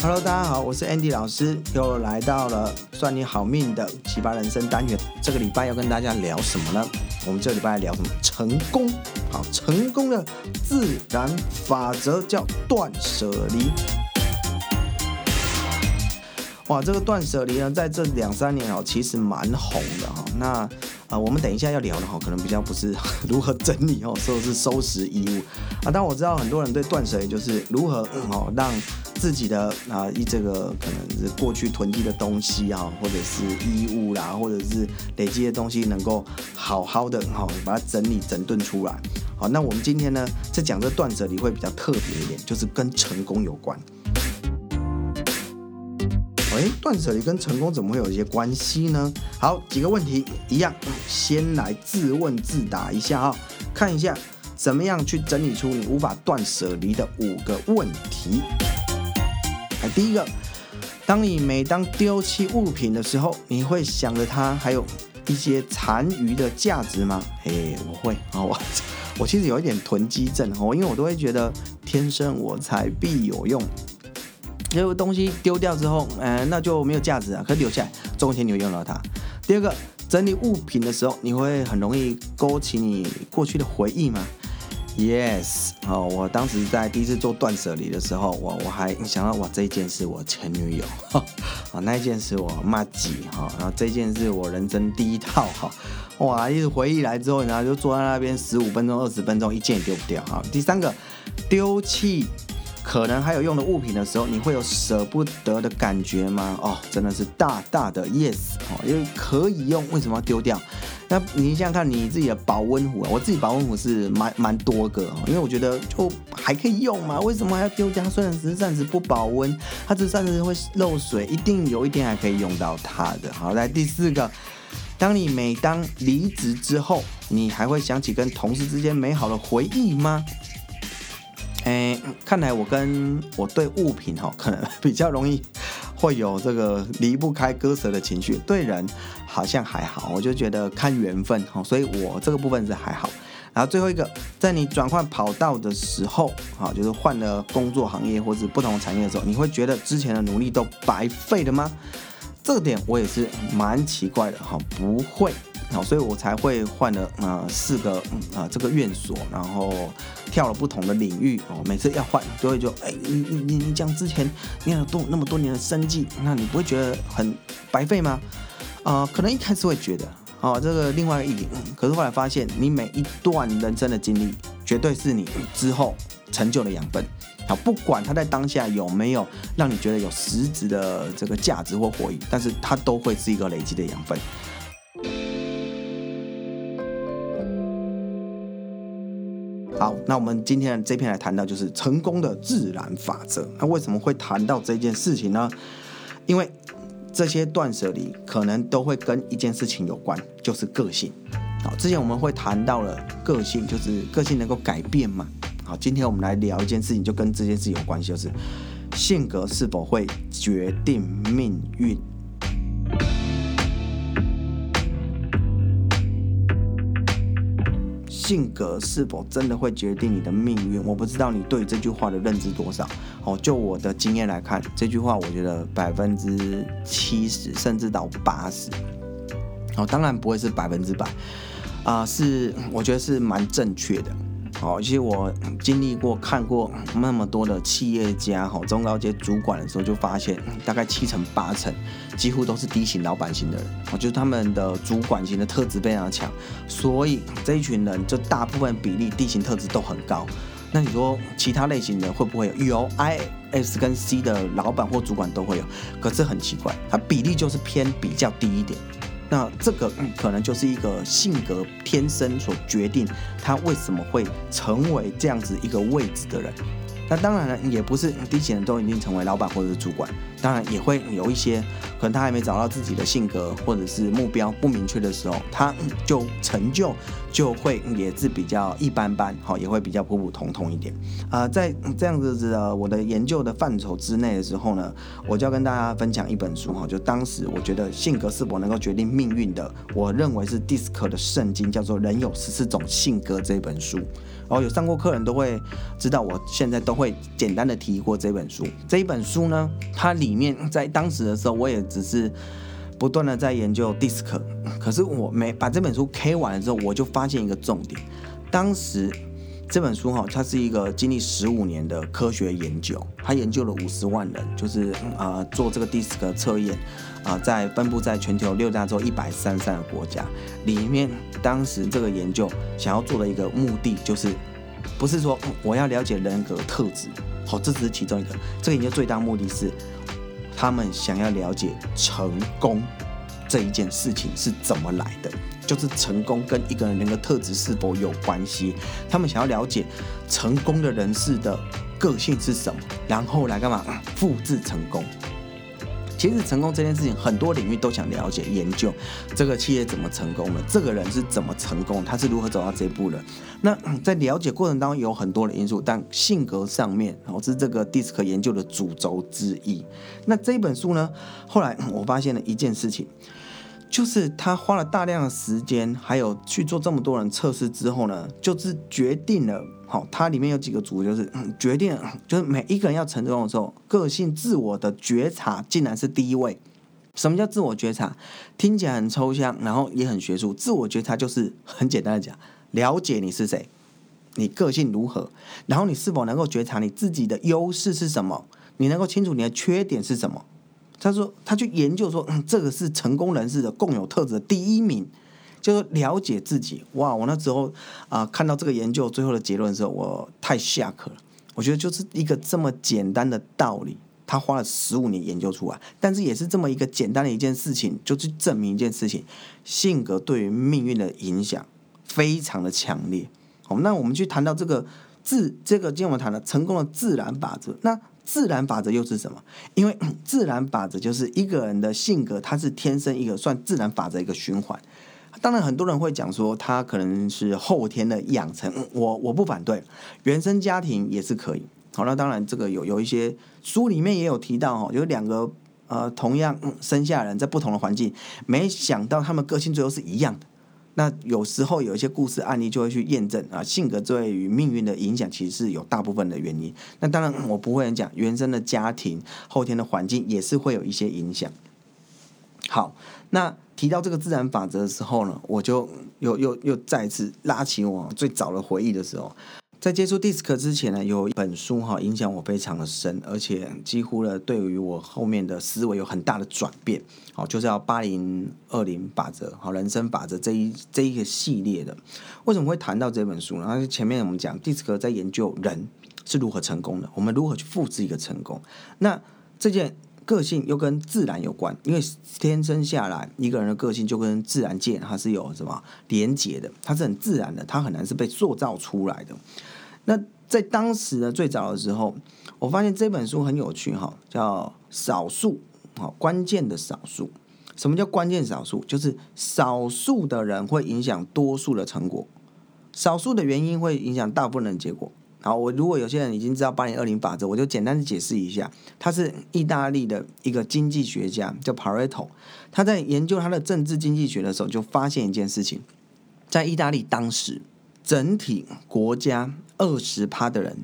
Hello，大家好，我是 Andy 老师，又来到了算你好命的奇葩人生单元。这个礼拜要跟大家聊什么呢？我们这个礼拜来聊什么？成功。好，成功的自然法则叫断舍离。哇，这个断舍离呢，在这两三年哦，其实蛮红的哈。那啊，我们等一下要聊的哈，可能比较不是 如何整理哦，说是收拾衣物啊。但我知道很多人对断舍离就是如何哦让。自己的啊，一这个可能是过去囤积的东西啊，或者是衣物啦，或者是累积的东西，能够好好的哈，把它整理整顿出来。好，那我们今天呢，在讲这断舍离会比较特别一点，就是跟成功有关。哎，断舍离跟成功怎么会有一些关系呢？好，几个问题一样，先来自问自答一下啊，看一下怎么样去整理出你无法断舍离的五个问题。第一个，当你每当丢弃物品的时候，你会想着它还有一些残余的价值吗？嘿，我会啊，我 我其实有一点囤积症哦，因为我都会觉得天生我材必有用，这个东西丢掉之后，嗯、那就没有价值啊，可以留下来，总有一天你会用到它。第二个，整理物品的时候，你会很容易勾起你过去的回忆吗？Yes，哦，我当时在第一次做断舍离的时候，我我还想到哇，这一件是我前女友，啊，那一件是我麻吉，哈，然后这件是我人生第一套，哈，哇，一直回忆来之后，然后就坐在那边十五分钟、二十分钟，一件也丢不掉，哈。第三个，丢弃可能还有用的物品的时候，你会有舍不得的感觉吗？哦，真的是大大的 Yes，哦，因为可以用，为什么要丢掉？那你想想看，你自己的保温壶啊，我自己保温壶是蛮蛮多个，因为我觉得就还可以用嘛，为什么还要丢掉？虽然只是暂时不保温，它只暂时会漏水，一定有一天还可以用到它的。好，来第四个，当你每当离职之后，你还会想起跟同事之间美好的回忆吗？哎，看来我跟我对物品哈，可能比较容易。会有这个离不开割舍的情绪，对人好像还好，我就觉得看缘分哈，所以我这个部分是还好。然后最后一个，在你转换跑道的时候，哈，就是换了工作行业或者不同产业的时候，你会觉得之前的努力都白费了吗？这点我也是蛮奇怪的哈，不会。好，所以我才会换了、呃、四个啊、这个院所，然后跳了不同的领域哦。每次要换，就会就哎，你你你你讲之前念了多那么多年的生计，那你不会觉得很白费吗？啊、可能一开始会觉得哦，这个另外一点，可是后来发现，你每一段人生的经历，绝对是你之后成就的养分。好，不管它在当下有没有让你觉得有实质的这个价值或获益，但是它都会是一个累积的养分。那我们今天这篇来谈到就是成功的自然法则。那为什么会谈到这件事情呢？因为这些断舍离可能都会跟一件事情有关，就是个性。好，之前我们会谈到了个性，就是个性能够改变嘛。好，今天我们来聊一件事情，就跟这件事有关系，就是性格是否会决定命运。性格是否真的会决定你的命运？我不知道你对这句话的认知多少。哦，就我的经验来看，这句话我觉得百分之七十甚至到八十。哦，当然不会是百分之百，啊，是我觉得是蛮正确的。好，其实我经历过、看过那么多的企业家、哈中高阶主管的时候，就发现大概七成八成，几乎都是 D 型老板型的人。我觉得他们的主管型的特质非常强，所以这一群人就大部分比例 D 型特质都很高。那你说其他类型的会不会有？有 I、S 跟 C 的老板或主管都会有，可是很奇怪，它比例就是偏比较低一点。那这个可能就是一个性格天生所决定，他为什么会成为这样子一个位置的人。那当然了，也不是低级人都已经成为老板或者是主管，当然也会有一些可能他还没找到自己的性格或者是目标不明确的时候，他就成就就会也是比较一般般，好，也会比较普普通通一点。呃，在这样子的我的研究的范畴之内的时候呢，我就要跟大家分享一本书哈，就当时我觉得性格是否能够决定命运的，我认为是 DISC 的圣经，叫做《人有十四种性格》这本书。然后有上过课人都会知道，我现在都会简单的提过这本书。这一本书呢，它里面在当时的时候，我也只是不断的在研究 DISC，可是我没把这本书 K 完了之后，我就发现一个重点，当时。这本书哈，它是一个经历十五年的科学研究，它研究了五十万人，就是啊、做这个 DISC 测验啊、在分布在全球六大洲一百三十三个国家里面，当时这个研究想要做的一个目的就是，不是说我要了解人格特质，好，这只是其中一个。这个研究最大目的是，他们想要了解成功这一件事情是怎么来的。就是成功跟一个人人的特质是否有关系？他们想要了解成功的人士的个性是什么，然后来干嘛？复制成功。其实成功这件事情，很多领域都想了解研究。这个企业怎么成功的？这个人是怎么成功？他是如何走到这一步的？那在了解过程当中有很多的因素，但性格上面，哦，是这个 DISC 研究的主轴之一。那这本书呢？后来我发现了一件事情。就是他花了大量的时间，还有去做这么多人测试之后呢，就是决定了，好，它里面有几个组，就是决定，就是每一个人要成功的时候，个性自我的觉察竟然是第一位。什么叫自我觉察？听起来很抽象，然后也很学术。自我觉察就是很简单的讲，了解你是谁，你个性如何，然后你是否能够觉察你自己的优势是什么，你能够清楚你的缺点是什么。他说，他去研究说，嗯，这个是成功人士的共有特质的第一名，就是了解自己。哇，我那时候啊，看到这个研究最后的结论的时候，我太下课了。我觉得就是一个这么简单的道理，他花了十五年研究出来，但是也是这么一个简单的一件事情，就去证明一件事情：性格对于命运的影响非常的强烈。好，那我们去谈到这个自，这个今天我们谈了成功的自然法则，那。自然法则又是什么？因为 自然法则就是一个人的性格，他是天生一个算自然法则一个循环。当然，很多人会讲说他可能是后天的养成，我我不反对，原生家庭也是可以。好，那当然这个有有一些书里面也有提到哦，有两个呃同样生下人在不同的环境，没想到他们个性最后是一样的。那有时候有一些故事案例就会去验证啊，性格对于命运的影响其实是有大部分的原因。那当然我不会讲原生的家庭、后天的环境也是会有一些影响。好，那提到这个自然法则的时候呢，我就又又又再次拉起我最早的回忆的时候。在接触 DISC 之前呢，有一本书哈影响我非常的深，而且几乎呢对于我后面的思维有很大的转变。好，就是要八零二零法则，好，人生法则这一这一个系列的。为什么会谈到这本书呢？那前面我们讲 DISC 在研究人是如何成功的，我们如何去复制一个成功。那这件个性又跟自然有关，因为天生下来一个人的个性就跟自然界它是有什么连结的，它是很自然的，它很难是被塑造出来的。那在当时呢，最早的时候，我发现这本书很有趣哈，叫少数，好，关键的少数。什么叫关键少数？就是少数的人会影响多数的成果，少数的原因会影响大部分的结果。好，我如果有些人已经知道八零二零法则，我就简单的解释一下。他是意大利的一个经济学家，叫 Pareto。他在研究他的政治经济学的时候，就发现一件事情，在意大利当时整体国家。二十趴的人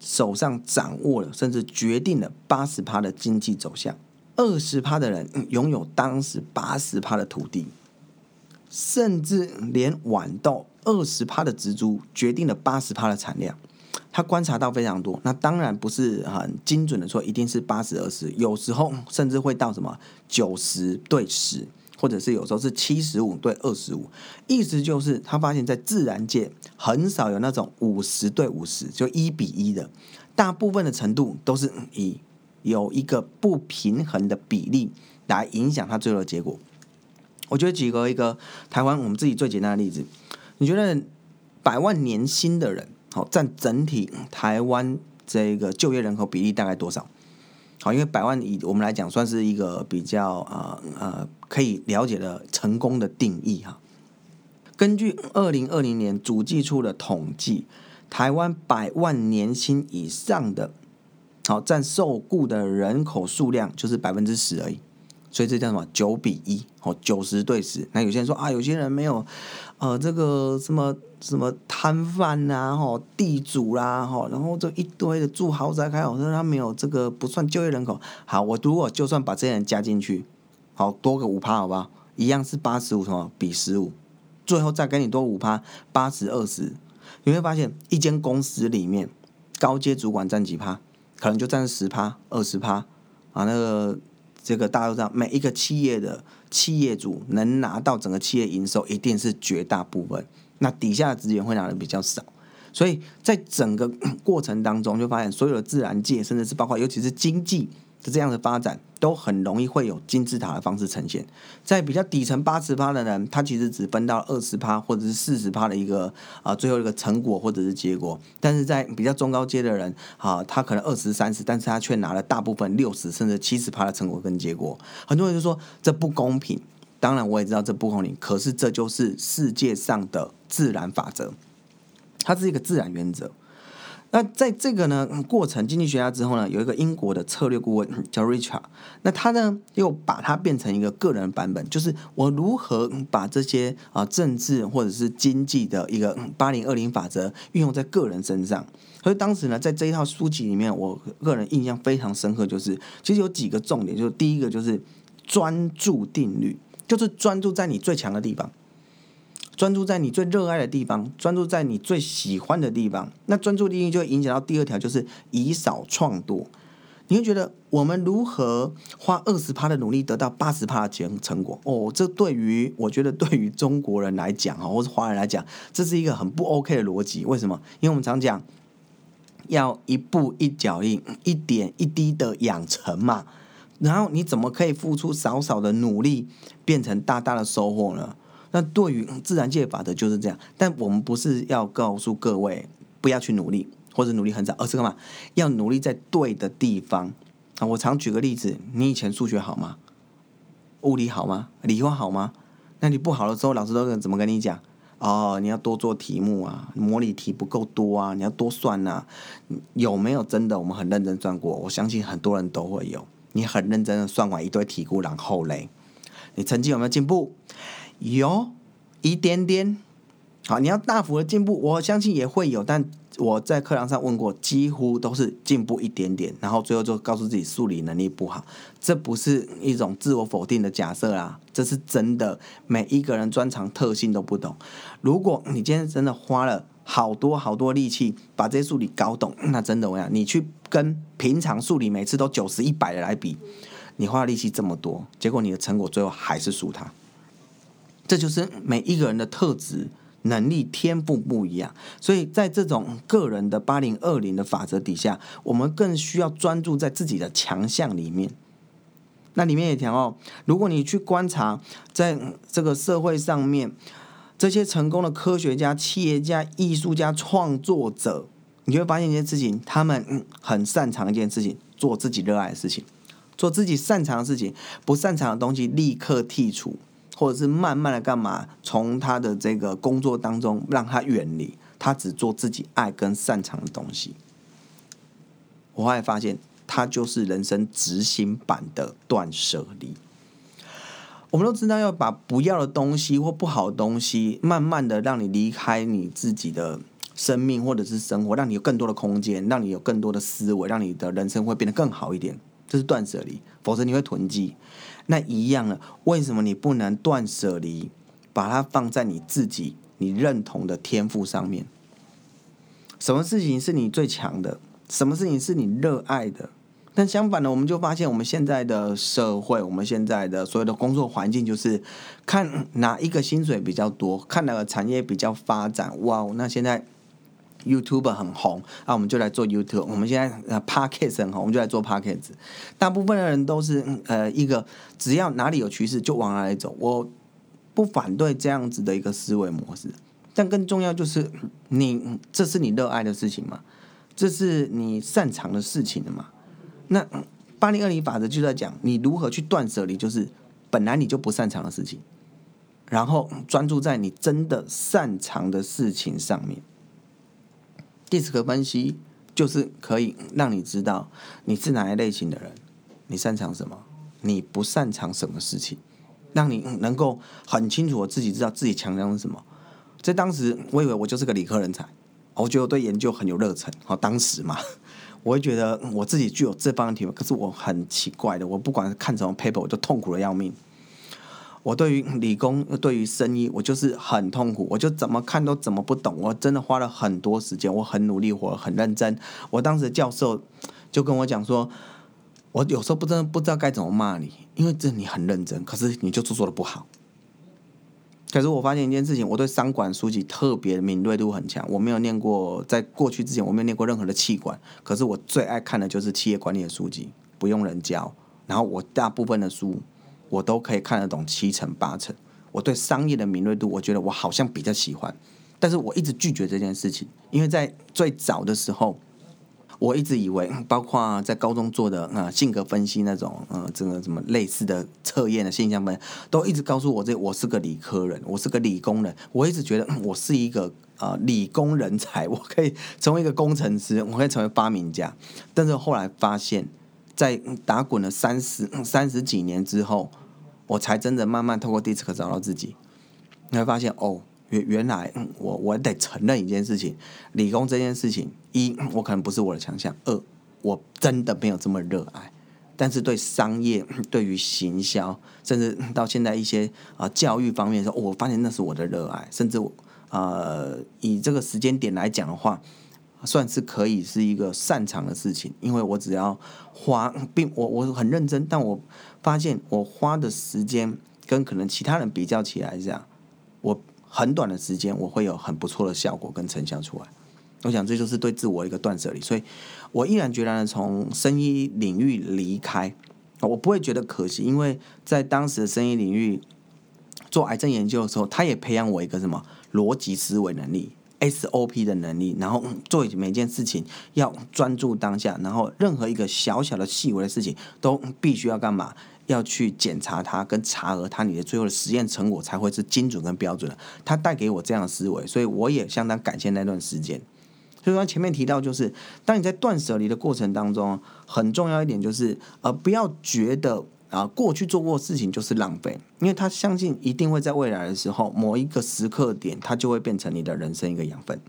手上掌握了，甚至决定了八十趴的经济走向。二十趴的人拥有当时八十趴的土地，甚至连豌豆二十趴的植株决定了八十趴的产量。他观察到非常多，那当然不是很精准的说一定是八十二十，有时候甚至会到什么九十对十。或者是有时候是七十五对二十五，意思就是他发现，在自然界很少有那种五十对五十，就一比一的，大部分的程度都是以有一个不平衡的比例来影响它最后的结果。我觉得举个一个台湾我们自己最简单的例子，你觉得百万年薪的人，好占整体台湾这个就业人口比例大概多少？好，因为百万以我们来讲，算是一个比较呃呃可以了解的成功的定义哈。根据二零二零年主计处的统计，台湾百万年薪以上的，好占受雇的人口数量就是百分之十而已。所以这叫什么？九比一哦，九十对十。那有些人说啊，有些人没有，呃，这个什么什么摊贩呐，吼，地主啦，吼，然后这一堆的住豪宅开，我说他没有这个不算就业人口。好，我如果就算把这些人加进去，好多个五趴，好不好？一样是八十五什么比十五，最后再给你多五趴，八十二十。你会发现一间公司里面高阶主管占几趴，可能就占十趴、二十趴啊，那个。这个大家都知道，每一个企业的企业主能拿到整个企业营收，一定是绝大部分。那底下的职员会拿的比较少，所以在整个过程当中，就发现所有的自然界，甚至是包括尤其是经济。是这样的发展，都很容易会有金字塔的方式呈现。在比较底层八十趴的人，他其实只分到二十趴或者是四十趴的一个啊、最后一个成果或者是结果。但是在比较中高阶的人，啊，他可能二十三十，但是他却拿了大部分六十甚至七十趴的成果跟结果。很多人就说这不公平。当然我也知道这不公平，可是这就是世界上的自然法则，它是一个自然原则。那在这个呢过程，经济学家之后呢，有一个英国的策略顾问叫 Richard，那他呢又把它变成一个个人版本，就是我如何把这些啊政治或者是经济的一个八零二零法则运用在个人身上。所以当时呢，在这一套书籍里面，我个人印象非常深刻，就是其实有几个重点，就是第一个就是专注定律，就是专注在你最强的地方。专注在你最热爱的地方，专注在你最喜欢的地方。那专注力就会影响到第二条，就是以少创多。你会觉得我们如何花二十趴的努力得到八十趴的结成果？哦，这对于我觉得对于中国人来讲哈，或是华人来讲，这是一个很不 OK 的逻辑。为什么？因为我们常讲要一步一脚印，一点一滴的养成嘛。然后你怎么可以付出少少的努力，变成大大的收获呢？那对于自然界法则就是这样，但我们不是要告诉各位不要去努力或者努力很少，而是干嘛？要努力在对的地方啊！我常举个例子，你以前数学好吗？物理好吗？理化好吗？那你不好的时候，老师都怎么跟你讲？哦，你要多做题目啊，模拟题不够多啊，你要多算呐。有没有真的？我们很认真算过，我相信很多人都会有。你很认真的算完一堆题库，然后嘞，你成绩有没有进步？有一点点，好，你要大幅的进步，我相信也会有，但我在课堂上问过，几乎都是进步一点点，然后最后就告诉自己数理能力不好，这不是一种自我否定的假设啦，这是真的，每一个人专长特性都不同。如果你今天真的花了好多好多力气把这些数理搞懂，那真的我想你去跟平常数理每次都九十一百的来比，你花的力气这么多，结果你的成果最后还是输他。这就是每一个人的特质、能力、天赋不一样，所以在这种个人的八零二零的法则底下，我们更需要专注在自己的强项里面。那里面也讲哦，如果你去观察，在这个社会上面，这些成功的科学家、企业家、艺术家、创作者，你会发现一件事情：他们很擅长一件事情，做自己热爱的事情，做自己擅长的事情，不擅长的东西立刻剔除。或者是慢慢的干嘛？从他的这个工作当中让他远离，他只做自己爱跟擅长的东西。我后来发现，他就是人生执行版的断舍离。我们都知道要把不要的东西或不好的东西，慢慢的让你离开你自己的生命或者是生活，让你有更多的空间，让你有更多的思维，让你的人生会变得更好一点。这是断舍离，否则你会囤积。那一样了，为什么你不能断舍离，把它放在你自己你认同的天赋上面？什么事情是你最强的？什么事情是你热爱的？但相反的，我们就发现我们现在的社会，我们现在的所有的工作环境，就是看哪一个薪水比较多，看哪个产业比较发展。哇，那现在。YouTube 很红，那我们就来做 YouTube。我们现在呃 Podcast 很红，我们就来做 Podcast。大部分的人都是呃一个，只要哪里有趋势就往哪里走。我不反对这样子的一个思维模式，但更重要就是你这是你热爱的事情吗？这是你擅长的事情的吗？那八零二零法则就在讲你如何去断舍离，就是本来你就不擅长的事情，然后专注在你真的擅长的事情上面。DISC 分析就是可以让你知道你是哪一类型的人，你擅长什么，你不擅长什么事情，让你能够很清楚的自己知道自己强项是什么。在当时，我以为我就是个理科人才，我觉得我对研究很有热忱。好，当时嘛，我会觉得我自己具有这方面的体会。可是我很奇怪的，我不管看什么 paper，我就痛苦的要命。我对于理工，对于生医，我就是很痛苦，我就怎么看都怎么不懂。我真的花了很多时间，我很努力，我很认真。我当时教授就跟我讲说，我有时候不真的不知道该怎么骂你，因为这你很认真，可是你就做做的不好。可是我发现一件事情，我对商管书籍特别敏锐度很强。我没有念过，在过去之前我没有念过任何的气管，可是我最爱看的就是企业管理的书籍，不用人教。然后我大部分的书我都可以看得懂七成八成。我对商业的敏锐度，我觉得我好像比较喜欢，但是我一直拒绝这件事情，因为在最早的时候。我一直以为，包括在高中做的啊性格分析那种，呃，这个什么类似的测验的现象分，都一直告诉我这我是个理科人，我是个理工人。我一直觉得我是一个啊理工人才，我可以成为一个工程师，我可以成为发明家。但是后来发现，在打滚了三十三十几年之后，我才真的慢慢透过 DISC 找到自己。你会发现哦。原原来我我得承认一件事情，理工这件事情，一我可能不是我的强项，二我真的没有这么热爱。但是对商业、对于行销，甚至到现在一些啊、教育方面的时候，我发现那是我的热爱。甚至我呃以这个时间点来讲的话，算是可以是一个擅长的事情，因为我只要花，并我我很认真，但我发现我花的时间跟可能其他人比较起来这样，我。很短的时间，我会有很不错的效果跟成效出来。我想这就是对自我一个断舍离，所以我毅然决然的从生医领域离开。我不会觉得可惜，因为在当时的生意领域做癌症研究的时候，他也培养我一个什么逻辑思维能力、SOP 的能力，然后做每件事情要专注当下，然后任何一个小小的细微的事情都必须要干嘛？要去检查它跟查核它，你的最后的实验成果才会是精准跟标准的。它带给我这样的思维，所以我也相当感谢那段时间。所以说前面提到，就是当你在断舍离的过程当中，很重要一点就是，呃，不要觉得啊过去做过的事情就是浪费，因为他相信一定会在未来的时候某一个时刻点，它就会变成你的人生一个养分。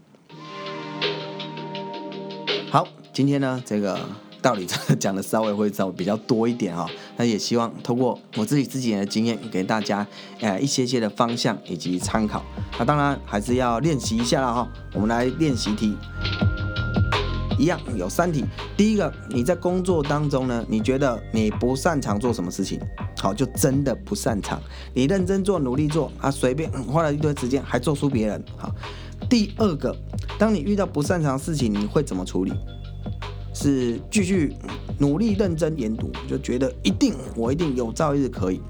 好，今天呢这个。道理讲的稍微会稍微比较多一点哈，那也希望通过我自己自己的经验给大家呃一些些的方向以及参考。那当然还是要练习一下了哈。我们来练习题，一样有三题。第一个，你在工作当中呢，你觉得你不擅长做什么事情？好，就真的不擅长。你认真做，努力做啊，随便花了一堆时间还做出别人。好，第二个，当你遇到不擅长事情，你会怎么处理？是继续努力认真研读，就觉得一定我一定有朝一日可以，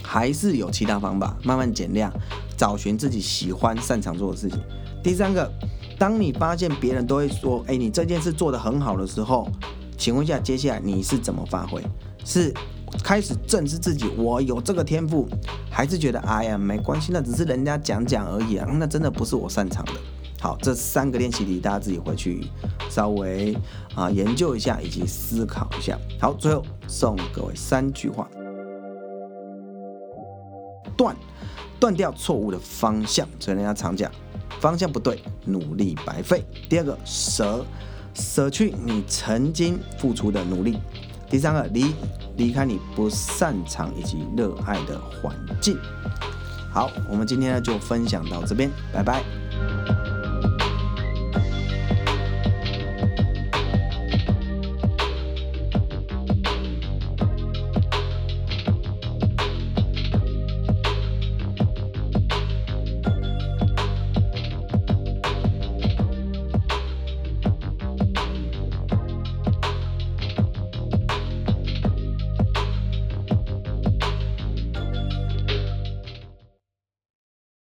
还是有其他方法慢慢减量，找寻自己喜欢擅长做的事情。第三个，当你发现别人都会说，哎，你这件事做得很好的时候，请问一下，接下来你是怎么发挥？是开始正视自己，我有这个天赋，还是觉得哎呀没关系，那只是人家讲讲而已啊，那真的不是我擅长的。好，这三个练习题大家自己回去稍微啊研究一下，以及思考一下。好，最后送各位三句话：断，断掉错误的方向，所以人家常讲，方向不对，努力白费。第二个，舍，舍去你曾经付出的努力。第三个，离，离开你不擅长以及热爱的环境。好，我们今天呢就分享到这边，拜拜。